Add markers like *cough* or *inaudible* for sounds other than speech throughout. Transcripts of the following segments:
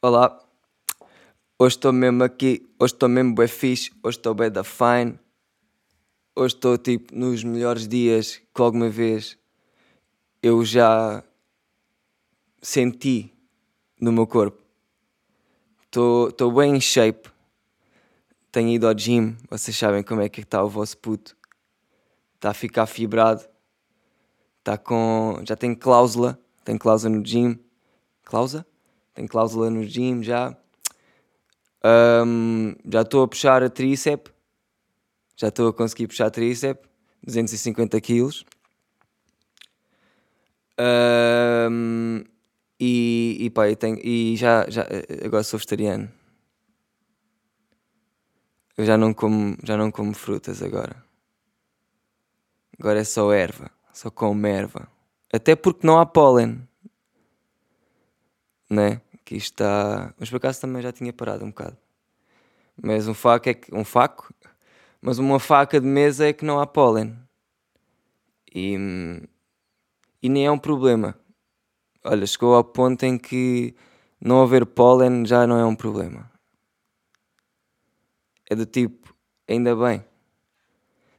Olá, hoje estou mesmo aqui, hoje estou mesmo bem fixe, hoje estou bem da fine, hoje estou tipo nos melhores dias que alguma vez eu já senti no meu corpo. Estou bem em shape, tenho ido ao gym, vocês sabem como é que está o vosso puto, está a ficar fibrado, está com, já tem cláusula, tem cláusula no gym, cláusula? Tem cláusula no gym já. Um, já estou a puxar a tríceps. Já estou a conseguir puxar a tríceps. 250 quilos. Um, e, e pá, tenho, e já, já agora sou vegetariano. Eu já não como, já não como frutas agora. Agora é só erva, só como erva. Até porque não há pólen. Né? Que está. Mas por acaso também já tinha parado um bocado. Mas um faco é que. Um faco? Mas uma faca de mesa é que não há pólen. E. E nem é um problema. Olha, chegou ao ponto em que não haver pólen já não é um problema. É do tipo, ainda bem.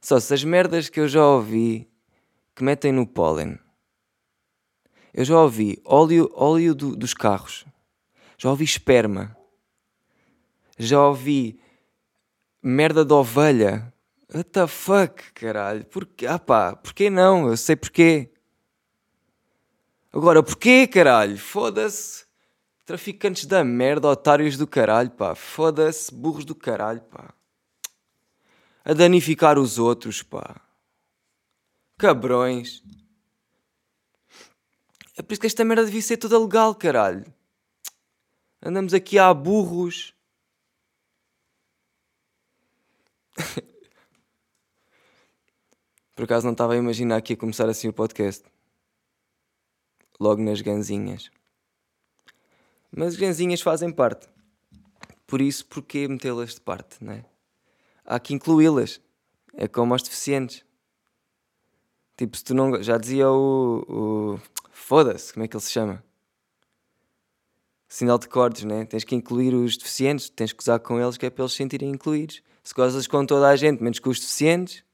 Só se as merdas que eu já ouvi que metem no pólen. Eu já ouvi óleo, óleo do, dos carros já ouvi esperma, já ouvi merda de ovelha. What the fuck, caralho? Porquê? Ah pá, porquê não? Eu sei porquê. Agora, porquê, caralho? Foda-se. Traficantes da merda, otários do caralho, pá. Foda-se, burros do caralho, pá. A danificar os outros, pá. Cabrões. É por isso que esta merda devia ser toda legal, caralho. Andamos aqui a burros. *laughs* Por acaso não estava a imaginar que ia começar assim o podcast. Logo nas ganzinhas. Mas as ganzinhas fazem parte. Por isso, porquê metê-las de parte, não é? Há que incluí-las. É como aos deficientes. Tipo, se tu não. Já dizia o. o... Foda-se, como é que ele se chama? Sinal de cordes, né? Tens que incluir os deficientes, tens que gozar com eles, que é para eles se sentirem incluídos. Se gozas com toda a gente, menos com os deficientes,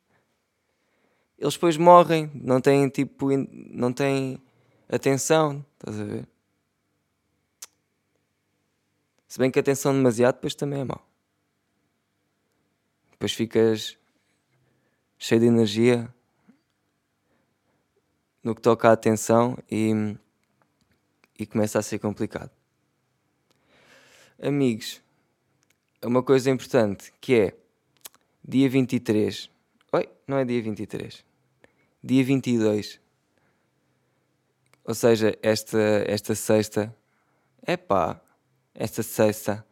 eles depois morrem, não têm tipo, não têm atenção, estás a ver? Se bem que atenção demasiado, depois também é mau. Depois ficas cheio de energia no que toca à atenção e, e começa a ser complicado amigos, é uma coisa importante que é dia 23. Oi, não é dia 23. Dia 22. Ou seja, esta, esta sexta. É pá, esta sexta.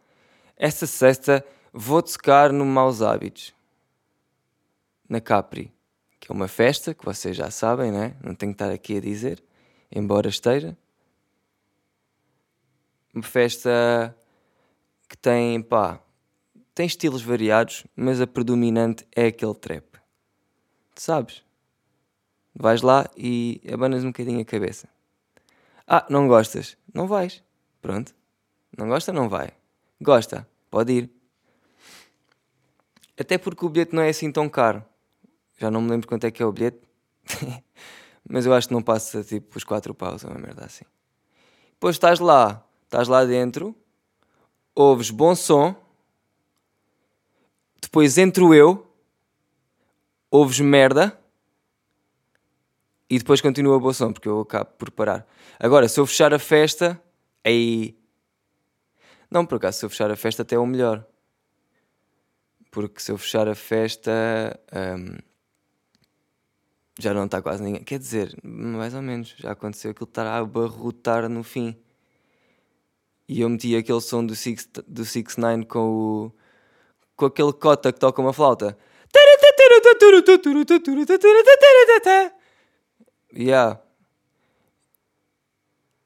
Esta sexta vou tocar no Maus Hábitos. Na Capri. Que é uma festa que vocês já sabem, né? Não tenho que estar aqui a dizer. Embora esteja. Uma festa que tem, pá, tem estilos variados, mas a predominante é aquele trap. Tu sabes? Vais lá e abanas um bocadinho a cabeça. Ah, não gostas? Não vais. Pronto. Não gosta? Não vai. Gosta? Pode ir. Até porque o bilhete não é assim tão caro. Já não me lembro quanto é que é o bilhete. *laughs* Mas eu acho que não passa tipo os 4 paus, é uma merda assim. Depois estás lá, estás lá dentro, ouves bom som, depois entro eu, ouves merda e depois continua bom som, porque eu acabo por parar. Agora, se eu fechar a festa, aí. Não, por acaso, se eu fechar a festa, até é o melhor. Porque se eu fechar a festa. Um, já não está quase ninguém. Quer dizer, mais ou menos, já aconteceu aquilo estar a abarrotar no fim. E eu meti aquele som do 6 do six Nine com o com aquele cota que toca uma flauta. Yeah.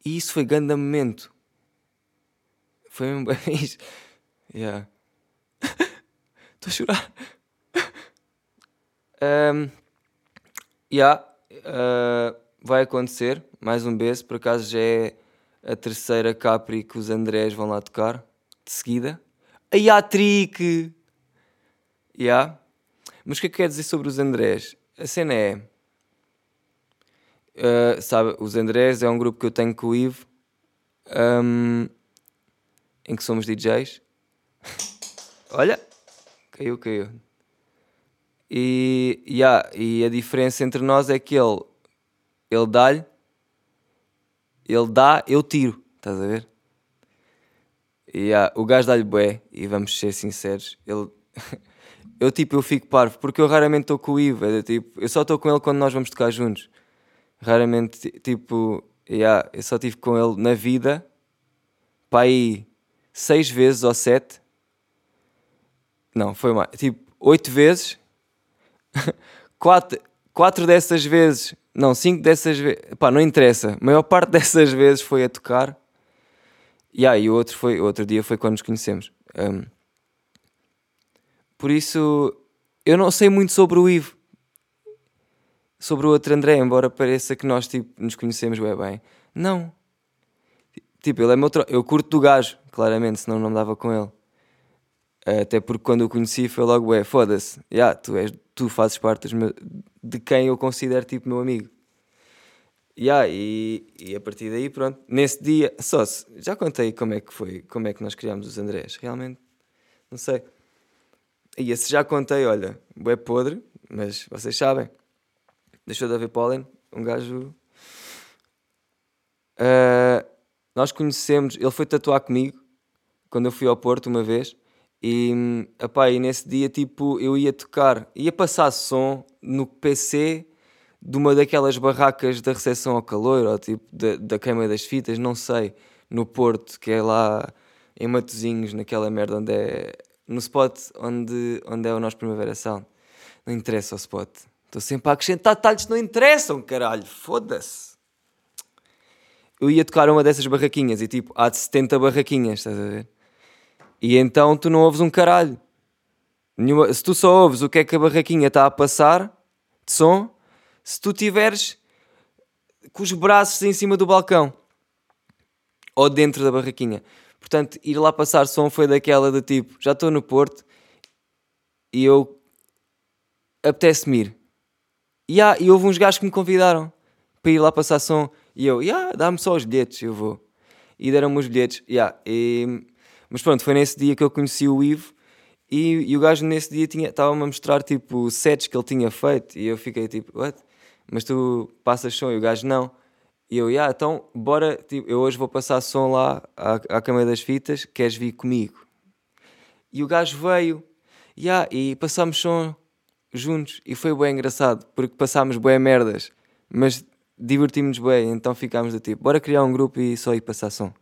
E isso foi grande momento. Foi bem *laughs* isso. Yeah. *laughs* Estou a chorar. Um, yeah. Uh, vai acontecer. Mais um beijo. Por acaso já é a terceira Capri que os Andrés vão lá tocar, de seguida. A Yatrick! Yeah. Mas o que é que quer dizer sobre os Andrés? A cena é. Uh, sabe, os Andrés é um grupo que eu tenho com o Ivo, um, em que somos DJs. *laughs* Olha, caiu, caiu. E, yeah, e a diferença entre nós é que ele, ele dá-lhe, ele dá, eu tiro, estás a ver? E yeah, o gajo dá-lhe bué, e vamos ser sinceros, ele, *laughs* eu tipo, eu fico parvo, porque eu raramente estou com o Ivo, é, tipo, eu só estou com ele quando nós vamos tocar juntos. Raramente, tipo, yeah, eu só estive com ele na vida, para aí seis vezes ou sete. Não, foi mais, tipo, oito vezes *laughs* quatro, quatro dessas vezes, não, cinco dessas vezes, pá, não interessa, a maior parte *laughs* dessas vezes foi a tocar. E o outro, foi, outro dia foi quando nos conhecemos. Um, por isso, eu não sei muito sobre o Ivo. Sobre o outro André, embora pareça que nós tipo, nos conhecemos bem bem. Não. Tipo, ele é meu tro... Eu curto do gajo, claramente, senão não me dava com ele. Até porque quando o conheci foi logo, é, foda-se, yeah, tu, és, tu fazes parte de quem eu considero tipo meu amigo. Yeah, e, e a partir daí, pronto, nesse dia, só se, já contei como é que foi, como é que nós criámos os Andrés, realmente, não sei. E esse já contei, olha, é podre, mas vocês sabem, deixou de haver pólen, um gajo. Uh, nós conhecemos, ele foi tatuar comigo quando eu fui ao Porto uma vez e, epá, e nesse dia, tipo, eu ia tocar, ia passar som no PC de uma daquelas barracas da recepção ao calor, ou tipo, da, da queima das fitas, não sei, no Porto, que é lá em Matozinhos, naquela merda onde é. no spot onde, onde é o nosso Primavera Sound. Não interessa o spot. Estou sempre a acrescentar detalhes que não interessam, caralho. Foda-se. Eu ia tocar uma dessas barraquinhas e tipo, há de 70 barraquinhas, estás a ver? E então tu não ouves um caralho. Se tu só ouves o que é que a barraquinha está a passar de som, se tu tiveres com os braços em cima do balcão ou dentro da barraquinha. Portanto, ir lá passar som foi daquela do tipo: já estou no Porto e eu apetece-me ir. E, há, e houve uns gajos que me convidaram para ir lá passar som e eu, yeah, dá-me só os bilhetes, eu vou. E deram-me os bilhetes, yeah, e mas pronto, foi nesse dia que eu conheci o Ivo e, e o gajo nesse dia estava-me a mostrar tipo sets que ele tinha feito e eu fiquei tipo, what? Mas tu passas som e o gajo não. E eu, yeah, então bora, tipo, eu hoje vou passar som lá à, à Câmara das Fitas, queres vir comigo? E o gajo veio, yeah, e passámos som juntos e foi bem engraçado porque passámos bem merdas, mas divertimos-nos bem, então ficámos do tipo, bora criar um grupo e só ir passar som.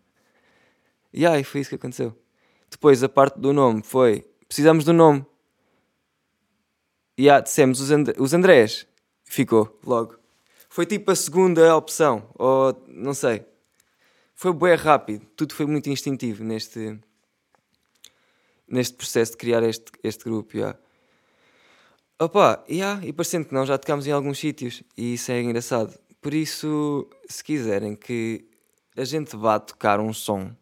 E aí foi isso que aconteceu. Depois a parte do nome foi: precisamos do nome. E ah, dissemos os, And os Andrés. Ficou logo. Foi tipo a segunda opção, ou não sei. Foi bem rápido, tudo foi muito instintivo neste, neste processo de criar este, este grupo. Yeah. Opa, yeah, e parecendo que não, já tocámos em alguns sítios e isso é engraçado. Por isso, se quiserem que a gente vá tocar um som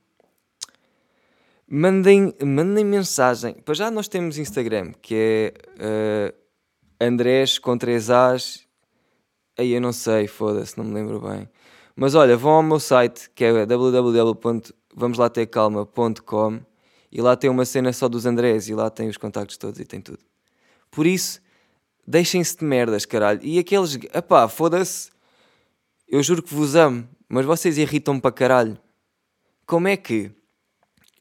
mandem, mandem mensagem. Para já nós temos Instagram, que é uh, Andrés com 3 As. Aí eu não sei, foda-se, não me lembro bem. Mas olha, vão ao meu site que é www.vamoslatecalma.com e lá tem uma cena só dos Andrés e lá tem os contactos todos e tem tudo. Por isso, deixem-se de merdas, caralho. E aqueles, epá, foda-se, eu juro que vos amo, mas vocês irritam-me para caralho. Como é que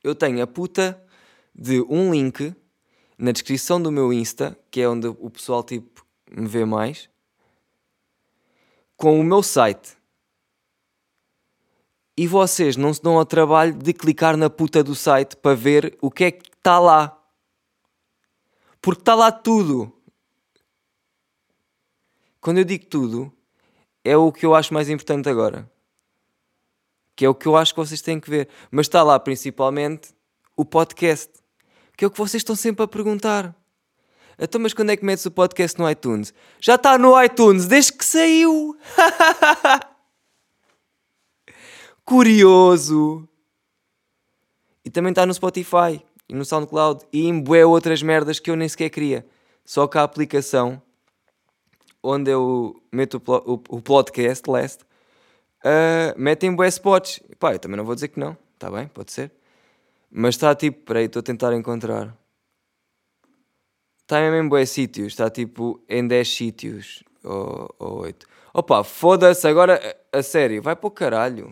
eu tenho a puta de um link na descrição do meu Insta, que é onde o pessoal tipo me vê mais, com o meu site. E vocês não se dão ao trabalho de clicar na puta do site para ver o que é que está lá. Porque está lá tudo. Quando eu digo tudo, é o que eu acho mais importante agora que é o que eu acho que vocês têm que ver. Mas está lá principalmente o podcast, que é o que vocês estão sempre a perguntar. Então, mas quando é que metes o podcast no iTunes? Já está no iTunes desde que saiu! *laughs* Curioso. E também está no Spotify e no SoundCloud e em bué outras merdas que eu nem sequer queria. Só que a aplicação onde eu meto o, o, o podcast last uh, mete em bué spots. Pá, eu também não vou dizer que não. Está bem, pode ser. Mas está tipo, peraí, estou a tentar encontrar. Está mesmo em bué sítios. Está tipo em 10 sítios. Ou, ou 8. Opa, foda-se agora a, a sério. Vai para o caralho.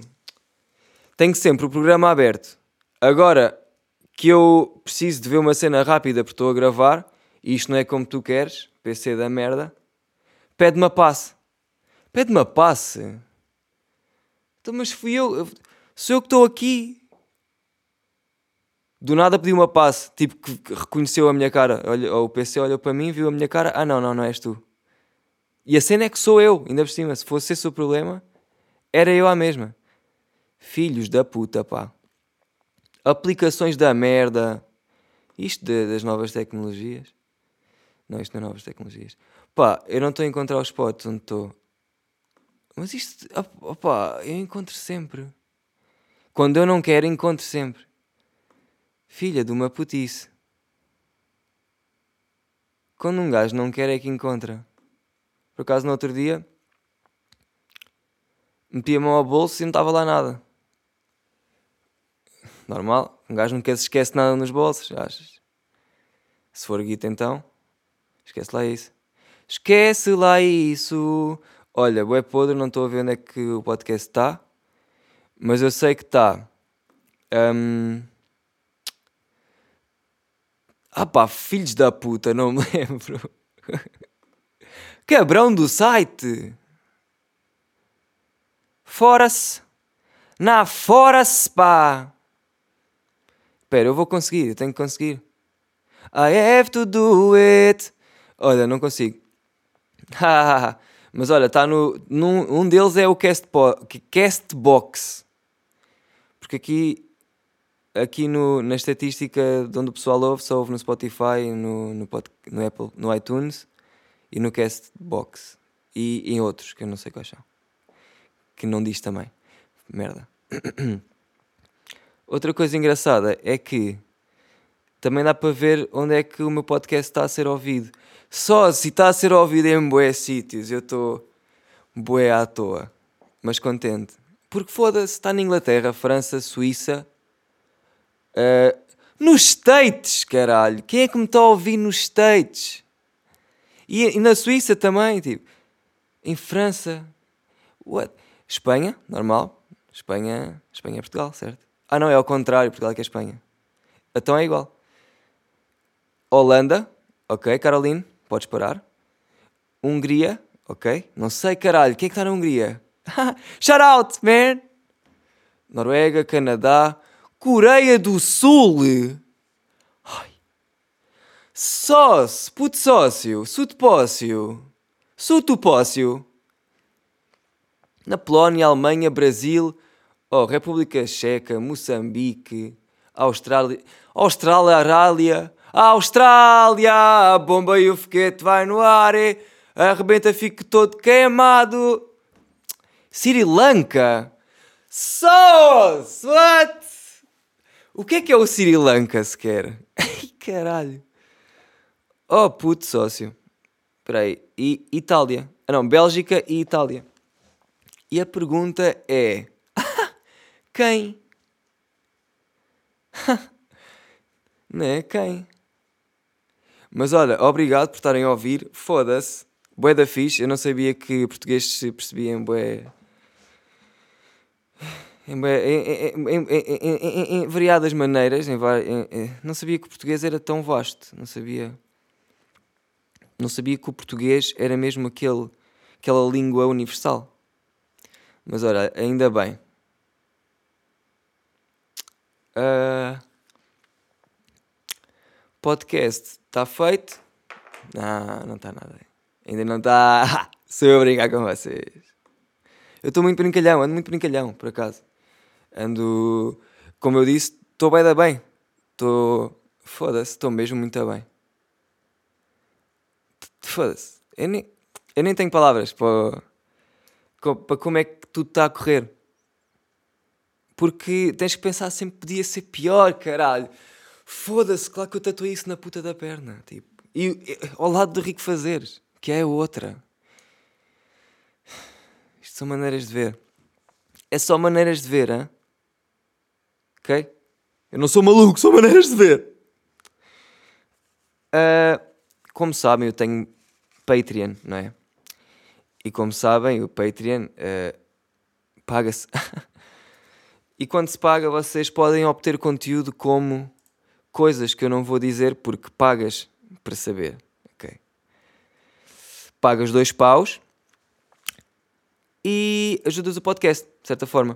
Tenho sempre o programa aberto. Agora que eu preciso de ver uma cena rápida porque estou a gravar e isto não é como tu queres, PC da merda, pede-me a passe. Pede-me a passe. Então, mas fui eu, sou eu que estou aqui. Do nada pediu uma passe, tipo que reconheceu a minha cara. Olha, o PC olhou para mim, viu a minha cara. Ah, não, não, não és tu. E a cena é que sou eu, ainda por cima. Se fosse esse o problema, era eu a mesma. Filhos da puta, pá. Aplicações da merda. Isto de, das novas tecnologias. Não, isto não é novas tecnologias. Pá, eu não estou a encontrar os spots onde estou. Mas isto, opá, eu encontro sempre. Quando eu não quero, encontro sempre. Filha de uma putice. Quando um gajo não quer, é que encontra. Por acaso, no outro dia, meti a mão ao bolso e não estava lá nada. Normal, um gajo nunca se esquece nada nos bolsos, achas? Se for guita, então, esquece lá isso. Esquece lá isso. Olha, bué podre, não estou a ver onde é que o podcast está, mas eu sei que está. Um... Ah pá, filhos da puta, não me *laughs* lembro. Cabrão do site. Fora-se. Na fora-se, pá. Espera, eu vou conseguir, eu tenho que conseguir. I have to do it. Olha, não consigo. *laughs* Mas olha, está no. Num, um deles é o Castbo Castbox. Porque aqui, aqui no, na estatística de onde o pessoal ouve, só ouve no Spotify, no, no, no Apple, no iTunes e no Castbox. E em outros, que eu não sei quais são. Que não diz também. Merda. *clears throat* Outra coisa engraçada é que também dá para ver onde é que o meu podcast está a ser ouvido. Só se está a ser ouvido em bué sítios, eu estou bué à toa, mas contente. Porque foda-se, está na Inglaterra, França, Suíça, uh, nos States, caralho. Quem é que me está a ouvir nos States? E, e na Suíça também, tipo, em França, what? Espanha, normal. Espanha, Espanha é Portugal, certo? Ah, não, é ao contrário, Portugal é que é Espanha. Então é igual. Holanda, ok, Caroline, podes parar. Hungria, ok. Não sei, caralho, quem é que está na Hungria? *laughs* Shout out, man! Noruega, Canadá, Coreia do Sul. Ai. Sócio, puto sócio, sutopócio, sutopócio. Na Polónia, Alemanha, Brasil, oh, República Checa, Moçambique, Austrália, Austrália, Arália, Austrália, a bomba e o foguete vai no ar, e arrebenta, fico todo queimado. Sri Lanka, Sauce, what? O que é que é o Sri Lanka sequer? *laughs* Ai, caralho. Oh, puto sócio. Espera aí. E Itália. Ah, não, Bélgica e Itália. E a pergunta é... *laughs* Quem? *laughs* né? Quem? Mas olha, obrigado por estarem a ouvir. Foda-se. Bué da fixe. Eu não sabia que português se percebia em bué. Em, em, em, em variadas maneiras. não sabia que o português era tão vasto. Não sabia. Não sabia que o português era mesmo aquele, aquela língua universal. Mas olha, ainda bem. Uh, podcast está feito? Não, não está nada. Ainda não está. *laughs* Sou eu a brincar com vocês. Eu estou muito brincalhão, ando muito brincalhão, por acaso. Ando, como eu disse, estou bem da bem. Estou. Foda-se, estou mesmo muito bem. Foda-se. Eu nem, eu nem tenho palavras para, para como é que tudo está a correr. Porque tens que pensar sempre podia ser pior, caralho. Foda-se, claro que eu tatuei isso na puta da perna. Tipo, e, e ao lado do rico fazeres, que é outra. Isto são maneiras de ver. É só maneiras de ver, hein? ok? Eu não sou maluco, são maneiras de ver. Uh, como sabem, eu tenho Patreon, não é? E como sabem, o Patreon uh, paga-se. *laughs* e quando se paga, vocês podem obter conteúdo como coisas que eu não vou dizer porque pagas para saber. ok? Pagas dois paus e ajudas o podcast, de certa forma.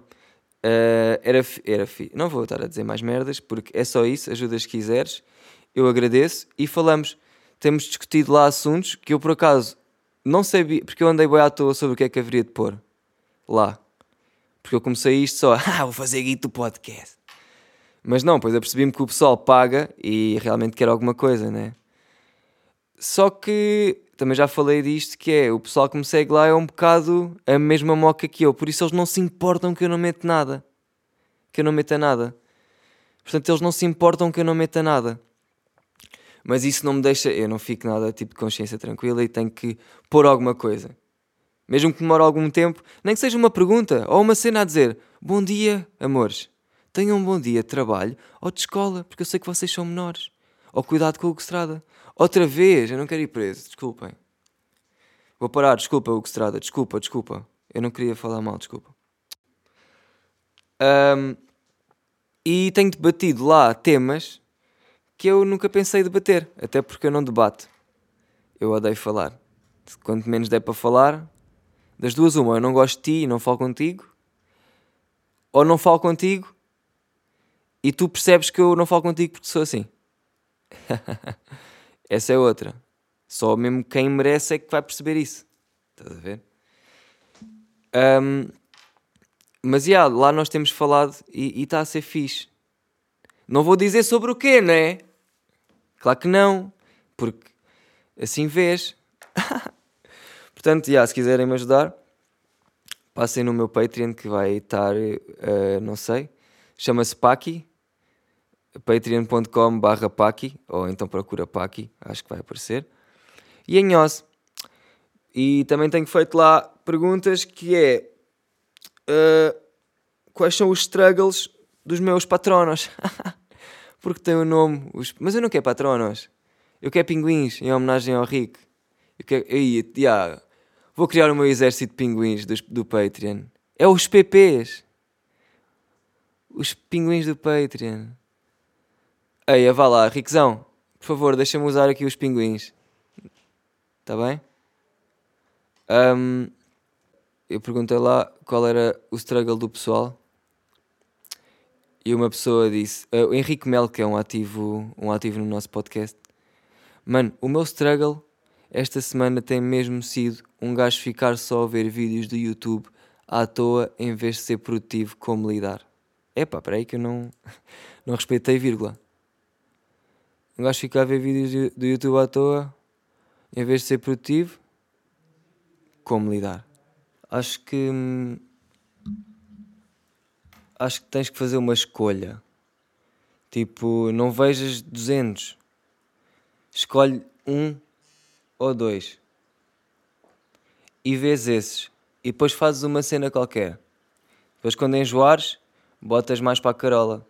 Uh, era, era fi. Não vou estar a dizer mais merdas, porque é só isso. Ajudas se quiseres. Eu agradeço e falamos. Temos discutido lá assuntos que eu por acaso não sabia, porque eu andei bem à toa sobre o que é que haveria de pôr lá. Porque eu comecei isto só, *laughs* ah, vou fazer guito do podcast. Mas não, pois eu percebi-me que o pessoal paga e realmente quer alguma coisa, né? Só que também já falei disto, que é o pessoal que me segue lá é um bocado a mesma moca que eu, por isso eles não se importam que eu não meta nada. Que eu não meta nada. Portanto, eles não se importam que eu não meta nada. Mas isso não me deixa, eu não fico nada tipo de consciência tranquila e tenho que pôr alguma coisa. Mesmo que demore algum tempo, nem que seja uma pergunta ou uma cena a dizer: Bom dia, amores. Tenham um bom dia de trabalho ou de escola, porque eu sei que vocês são menores. Ou cuidado com o Estrada. Outra vez, eu não quero ir preso, desculpem. Vou parar, desculpa, Hugo Estrada, desculpa, desculpa. Eu não queria falar mal, desculpa. Um, e tenho debatido lá temas que eu nunca pensei debater, até porque eu não debato. Eu odeio falar. Quanto menos der para falar, das duas, uma, eu não gosto de ti e não falo contigo, ou não falo contigo e tu percebes que eu não falo contigo porque sou assim. *laughs* Essa é outra. Só mesmo quem merece é que vai perceber isso. Estás a ver? Um, mas yeah, lá nós temos falado e está a ser fixe. Não vou dizer sobre o quê, não é? Claro que não, porque assim vês. *laughs* Portanto, yeah, se quiserem me ajudar, passem no meu Patreon que vai estar, uh, não sei, chama-se Paki, patreon.com barra Paki, ou então procura Paki, acho que vai aparecer. E em Oz. E também tenho feito lá perguntas que é uh, quais são os struggles dos meus patronos? *laughs* Porque tem o nome, os... mas eu não quero patronos, eu quero pinguins em homenagem ao Rick. Eu quero... eu, yeah, vou criar o meu exército de pinguins do, do Patreon. É os PPs. Os pinguins do Patreon. Ei, vá lá, Riquezão, por favor, deixa-me usar aqui os pinguins. Está bem? Um, eu perguntei lá qual era o struggle do pessoal. E uma pessoa disse, uh, o Henrique Mel, que é um ativo, um ativo no nosso podcast. Mano, o meu struggle esta semana tem mesmo sido um gajo ficar só a ver vídeos do YouTube à toa em vez de ser produtivo como lidar. Epá, peraí que eu não, *laughs* não respeitei vírgula. Um gajo fica a ver vídeos do YouTube à toa, em vez de ser produtivo, como lidar? Acho que. Hum, acho que tens que fazer uma escolha. Tipo, não vejas 200. Escolhe um ou dois. E vês esses. E depois fazes uma cena qualquer. Depois, quando enjoares, botas mais para a carola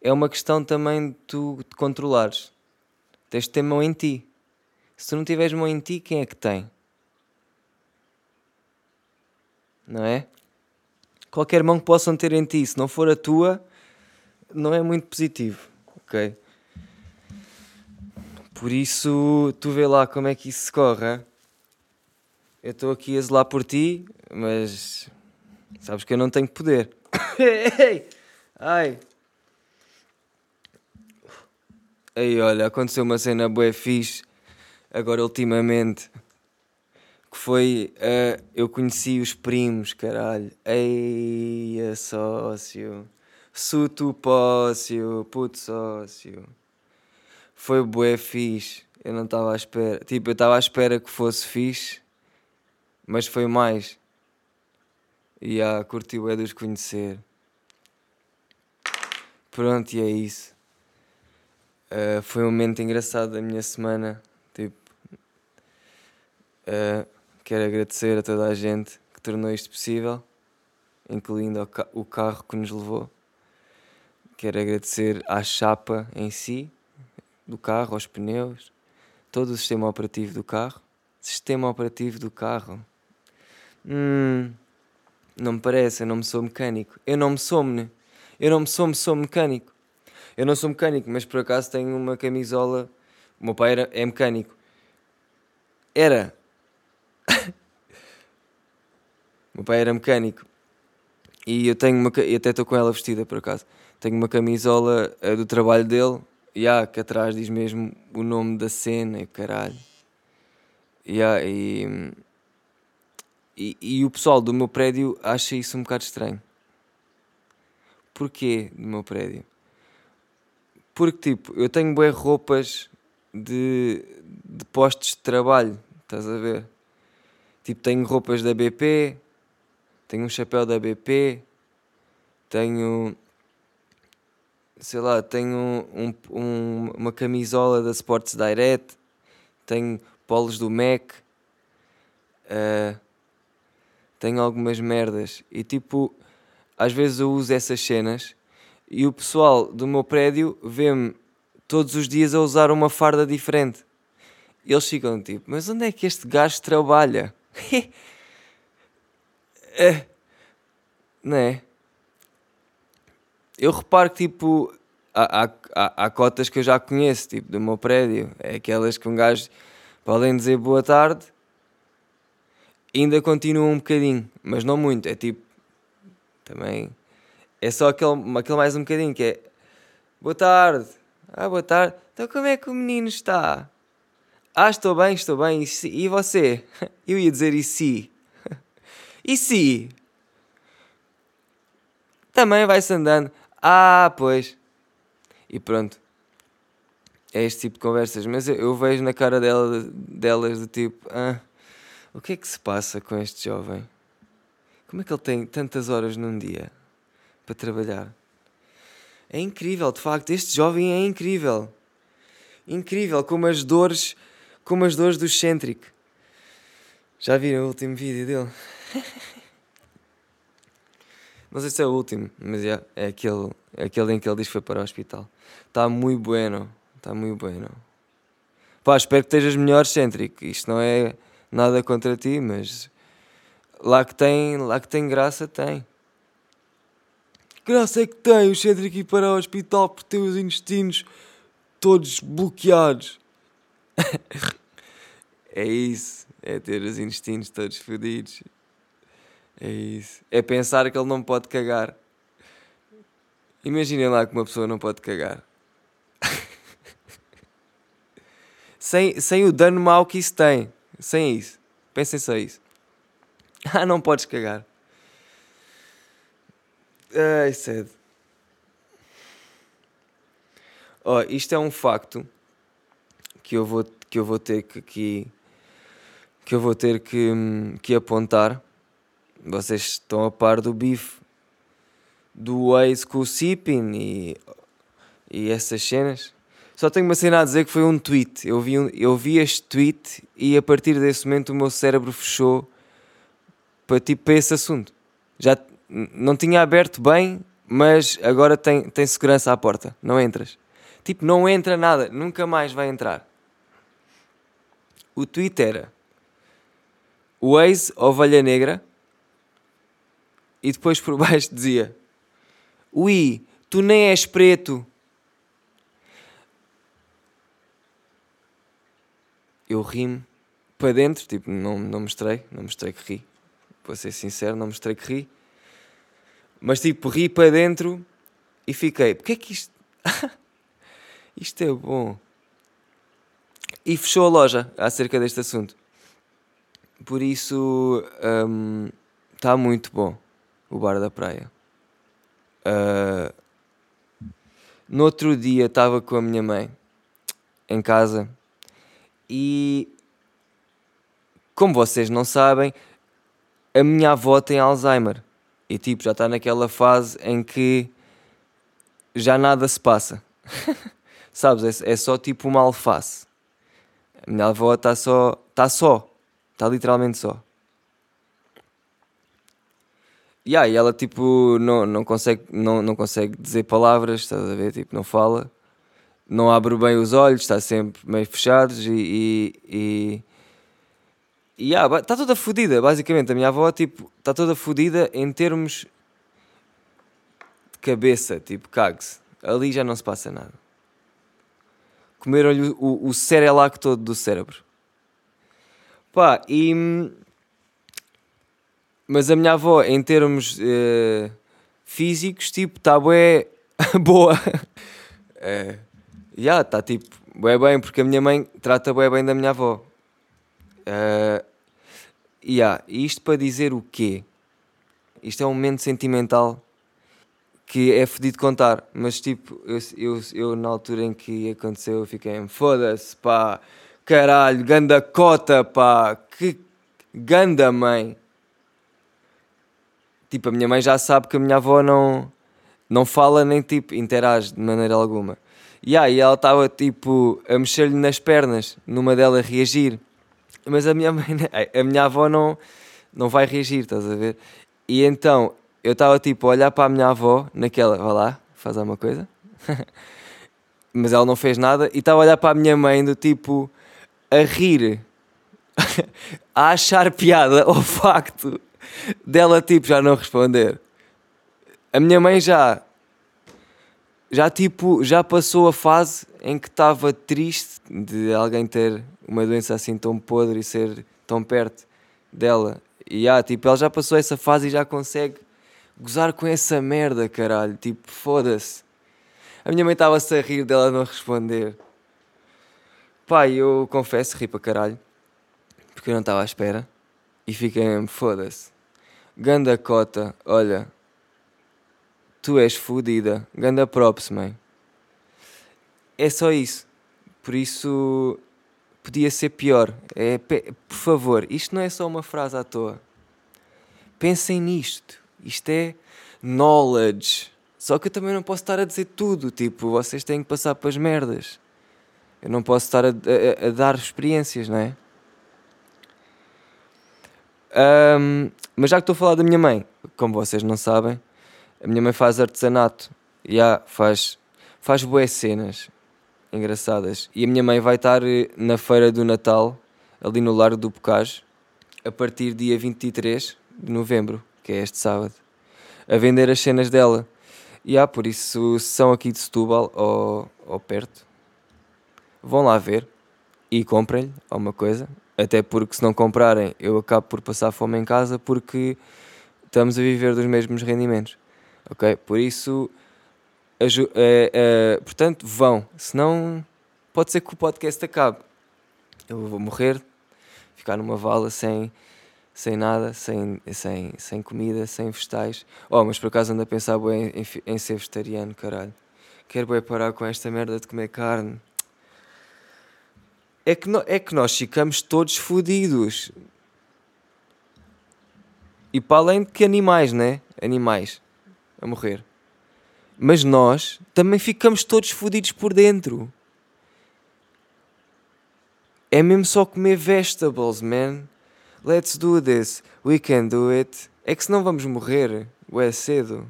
é uma questão também de tu te controlares. Tens de ter mão em ti. Se tu não tiveres mão em ti, quem é que tem? Não é? Qualquer mão que possam ter em ti, se não for a tua, não é muito positivo. Ok? Por isso, tu vê lá como é que isso se corre. Eu estou aqui a zelar por ti, mas sabes que eu não tenho poder. *coughs* Ai! Aí, olha, aconteceu uma cena bué fixe, agora ultimamente, que foi, uh, eu conheci os primos, caralho. Eia, sócio. Suto pócio, puto sócio. Foi bué fixe. Eu não estava à espera. Tipo, eu estava à espera que fosse fixe, mas foi mais. E ah, curtiu é dos conhecer. Pronto, e é isso. Uh, foi um momento engraçado da minha semana. Tipo, uh, quero agradecer a toda a gente que tornou isto possível, incluindo o carro que nos levou. Quero agradecer à chapa em si, do carro, aos pneus, todo o sistema operativo do carro. Sistema operativo do carro. Hum, não me parece, eu não me sou mecânico. Eu não me sou? Eu não me sou, me sou mecânico. Eu não sou mecânico, mas por acaso tenho uma camisola. O meu pai era, é mecânico. Era. *laughs* o meu pai era mecânico. E eu tenho uma. E até estou com ela vestida por acaso. Tenho uma camisola uh, do trabalho dele. E há, que atrás diz mesmo o nome da cena e caralho. Yeah, e, e, e o pessoal do meu prédio acha isso um bocado estranho. Porquê do meu prédio? Porque, tipo, eu tenho boas roupas de, de postos de trabalho, estás a ver? Tipo, tenho roupas da BP, tenho um chapéu da BP, tenho, sei lá, tenho um, um, uma camisola da Sports Direct, tenho polos do Mac, uh, tenho algumas merdas e tipo, às vezes eu uso essas cenas e o pessoal do meu prédio vê-me todos os dias a usar uma farda diferente. Eles ficam tipo, mas onde é que este gajo trabalha? é. *laughs* Não é? Eu reparo que tipo, há, há, há, há cotas que eu já conheço, tipo, do meu prédio. É aquelas que um gajo, de dizer boa tarde, ainda continua um bocadinho, mas não muito. É tipo, também é só aquele, aquele mais um bocadinho que é boa tarde, ah, boa tarde, então como é que o menino está? Ah, estou bem, estou bem, e, e você? *laughs* Eu ia dizer e se? *laughs* E se? Também vai-se andando. Ah, pois. E pronto. É este tipo de conversas. Mas eu, eu vejo na cara dela, delas do tipo: ah, o que é que se passa com este jovem? Como é que ele tem tantas horas num dia para trabalhar? É incrível, de facto, este jovem é incrível. Incrível, como as dores, como as dores do excêntrico. Já viram o último vídeo dele? Não sei se é o último, mas é, é, aquele, é aquele em que ele diz que foi para o hospital. Está muito bueno, está muito bueno. Pá, espero que estejas melhor, excêntrico. Isto não é nada contra ti, mas Lá que tem, lá que tem graça, tem. Graça é que tem o Cedric ir para o hospital por ter os intestinos todos bloqueados. *laughs* é isso. É ter os intestinos todos fodidos. É isso. É pensar que ele não pode cagar. Imaginem lá que uma pessoa não pode cagar. *laughs* sem, sem o dano mau que isso tem. Sem isso. Pensem só isso. *laughs* Ah, não podes cagar. Ai. Ó, oh, isto é um facto que eu vou, que eu vou ter que aqui que eu vou ter que, que apontar. Vocês estão a par do bife do Waze com o Sipin e, e essas cenas. Só tenho uma cena a dizer que foi um tweet. Eu vi, um, eu vi este tweet e a partir desse momento o meu cérebro fechou para, tipo, para esse assunto. Já não tinha aberto bem, mas agora tem, tem segurança à porta. Não entras. Tipo, não entra nada. Nunca mais vai entrar. O tweet era o ex ovelha negra e depois por *laughs* baixo dizia Ui, tu nem és preto. Eu ri-me para dentro, tipo, não, não mostrei, não mostrei que ri para ser sincero, não mostrei que ri. Mas tipo, ri para dentro e fiquei, porque é que isto. *laughs* isto é bom. E fechou a loja acerca deste assunto. Por isso, está um, muito bom o bar da praia. Uh, no outro dia estava com a minha mãe em casa e, como vocês não sabem, a minha avó tem Alzheimer e tipo já está naquela fase em que já nada se passa. *laughs* Sabes? É, é, só tipo uma alface. A minha avó está só. Está só. Está literalmente só. Yeah, e ela tipo não, não, consegue, não, não consegue dizer palavras, estás a ver? Tipo, não fala, não abre bem os olhos, está sempre meio fechados e. e, e e yeah, está toda fodida, basicamente. A minha avó tipo, está toda fodida em termos de cabeça, tipo, cague-se. Ali já não se passa nada. Comeram-lhe o, o cerelac todo do cérebro. Pá, e mas a minha avó, em termos uh, físicos, tipo, está bué *laughs* boa. Já, yeah, está tipo, bué bem, porque a minha mãe trata bué bem da minha avó. Uh, yeah. Isto para dizer o quê? Isto é um momento sentimental que é fedido contar, mas tipo, eu, eu, eu na altura em que aconteceu, eu fiquei, foda-se, pá, caralho, ganda cota, pá, que ganda mãe tipo, a minha mãe já sabe que a minha avó não, não fala nem tipo interage de maneira alguma. E aí ela estava tipo a mexer-lhe nas pernas, numa dela reagir. Mas a minha *laughs* mãe, a minha avó não, não vai reagir, estás a ver? E então eu estava tipo a olhar para a minha avó, naquela, vá lá, faz alguma coisa. *laughs* Mas ela não fez nada e estava a olhar para a minha mãe do tipo a rir, *laughs* a achar piada ao facto dela tipo já não responder. A minha mãe já já tipo já passou a fase em que estava triste de alguém ter uma doença assim tão podre e ser tão perto dela. E ah, tipo, ela já passou essa fase e já consegue gozar com essa merda, caralho. Tipo, foda-se. A minha mãe estava-se a rir dela não responder. Pai, eu confesso, ri para caralho. Porque eu não estava à espera. E fiquei foda-se. Ganda cota, olha. Tu és fodida. Ganda props, mãe. É só isso. Por isso podia ser pior. É, por favor, isto não é só uma frase à toa. Pensem nisto. Isto é knowledge. Só que eu também não posso estar a dizer tudo. Tipo, vocês têm que passar para as merdas. Eu não posso estar a, a, a dar experiências, não é? Um, mas já que estou a falar da minha mãe, como vocês não sabem, a minha mãe faz artesanato. Yeah, faz, faz boas cenas engraçadas. E a minha mãe vai estar eh, na feira do Natal, ali no Largo do Bocage, a partir dia 23 de novembro, que é este sábado, a vender as cenas dela. E yeah, por isso, se são aqui de Setúbal ou, ou perto, vão lá ver e comprem-lhe alguma coisa. Até porque se não comprarem, eu acabo por passar fome em casa porque estamos a viver dos mesmos rendimentos. Ok? Por isso, portanto, vão. Senão, pode ser que o podcast acabe. Eu vou morrer, ficar numa vala sem, sem nada, sem, sem, sem comida, sem vegetais. Oh, mas por acaso ando a pensar bem em, em ser vegetariano, caralho. Quero bem parar com esta merda de comer carne é que, no, é que nós ficamos todos fodidos. E para além de que animais, né? Animais a morrer. Mas nós também ficamos todos fodidos por dentro. É mesmo só comer vegetables, man. Let's do this. We can do it. É que senão vamos morrer. Ué, cedo.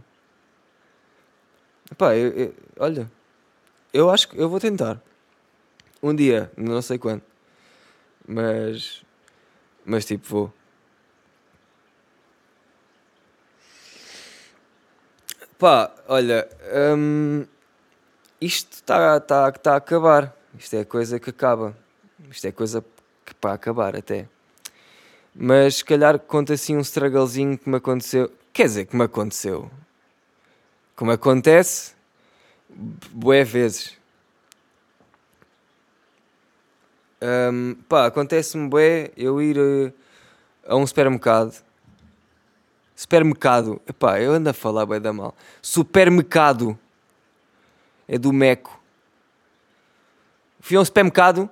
Pá, eu, eu, olha. Eu acho que eu vou tentar. Um dia, não sei quando. Mas. Mas tipo, vou. Pá, olha. Hum, isto está tá, tá a acabar. Isto é coisa que acaba. Isto é coisa que para acabar até. Mas se calhar conta assim um strugglezinho que me aconteceu. Quer dizer, que me aconteceu. Como acontece, boé vezes. Um, pá, acontece-me bem eu ir uh, a um supermercado. Supermercado. Epá, eu ando a falar bem da mal. Supermercado. É do Meco. Fui a um supermercado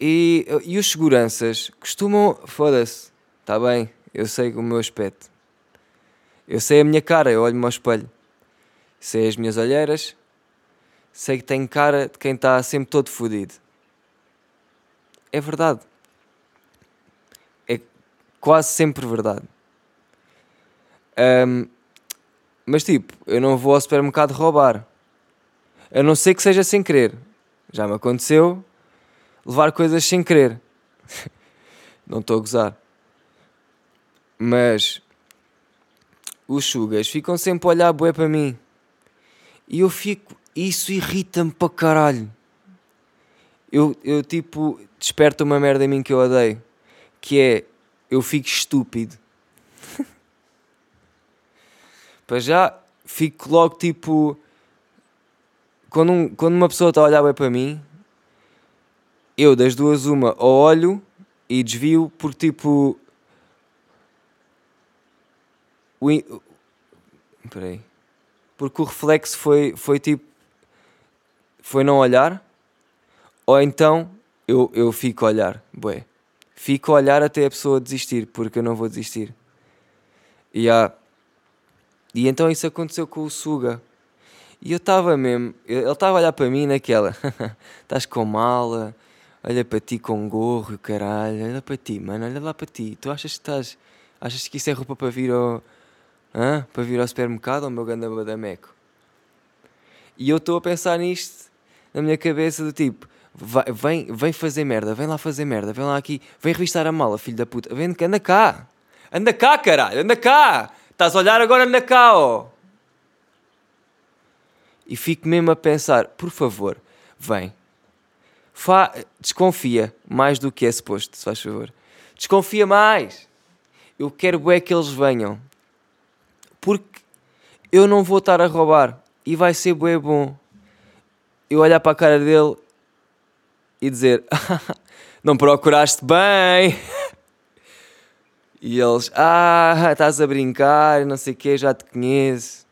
e, e os seguranças costumam. Foda-se. Está bem. Eu sei o meu aspecto. Eu sei a minha cara. Eu olho-me ao espelho. sei as minhas olheiras, sei que tenho cara de quem está sempre todo fodido. É verdade. É quase sempre verdade. Um, mas tipo, eu não vou ao supermercado roubar. A não ser que seja sem querer. Já me aconteceu levar coisas sem querer. *laughs* não estou a gozar. Mas os chugas ficam sempre a olhar bué para mim. E eu fico. Isso irrita-me para caralho. Eu, eu tipo desperto uma merda em mim que eu odeio. Que é eu fico estúpido. Para já fico logo tipo. Quando, um, quando uma pessoa está a olhar bem para mim, eu das duas uma ou olho e desvio porque tipo o, peraí, porque o reflexo foi, foi tipo foi não olhar ou então eu, eu fico a olhar, bué. Fico a olhar até a pessoa desistir, porque eu não vou desistir. E, há, e então isso aconteceu com o Suga. E eu estava mesmo, ele estava a olhar para mim naquela, *laughs* estás com mala, olha para ti com gorro, caralho, olha para ti, mano, olha lá para ti. Tu achas que estás, achas que isso é roupa para vir ao, hã? para vir ao supermercado ou meu ganda badameco? E eu estou a pensar nisto na minha cabeça do tipo, vai, vem, vem fazer merda, vem lá fazer merda, vem lá aqui, vem revistar a mala, filho da puta, vem, anda cá, anda cá, caralho, anda cá, estás a olhar agora, anda cá. E fico mesmo a pensar, por favor, vem, Fa desconfia mais do que é suposto, se faz favor. Desconfia mais. Eu quero é que eles venham. Porque eu não vou estar a roubar. E vai ser bué bom. Eu olhar para a cara dele e dizer: *laughs* Não procuraste bem. *laughs* E eles: Ah, estás a brincar, não sei o quê, já te conheço.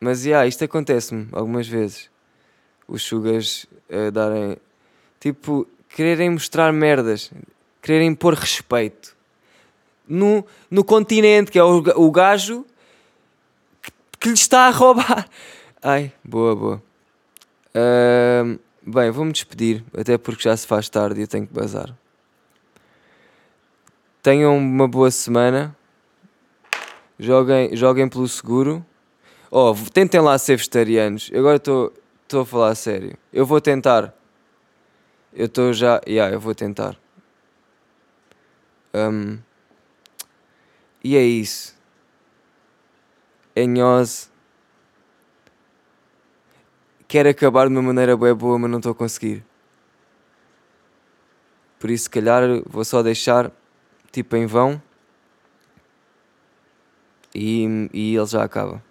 Mas yeah, isto acontece-me algumas vezes. Os sugas uh, darem. Tipo, quererem mostrar merdas, quererem pôr respeito. No, no continente, que é o, o gajo que, que lhe está a roubar. *laughs* Ai, boa, boa. Uh, bem, vou-me despedir, até porque já se faz tarde e eu tenho que bazar. Tenham uma boa semana. Joguem, joguem pelo seguro. Oh, tentem lá ser vegetarianos. Agora estou a falar sério. Eu vou tentar. Eu estou já. Yeah, eu vou tentar. Um, e é isso. Enhose. Quero acabar de uma maneira bem boa, mas não estou a conseguir. Por isso, se calhar, vou só deixar tipo em vão. E, e ele já acaba.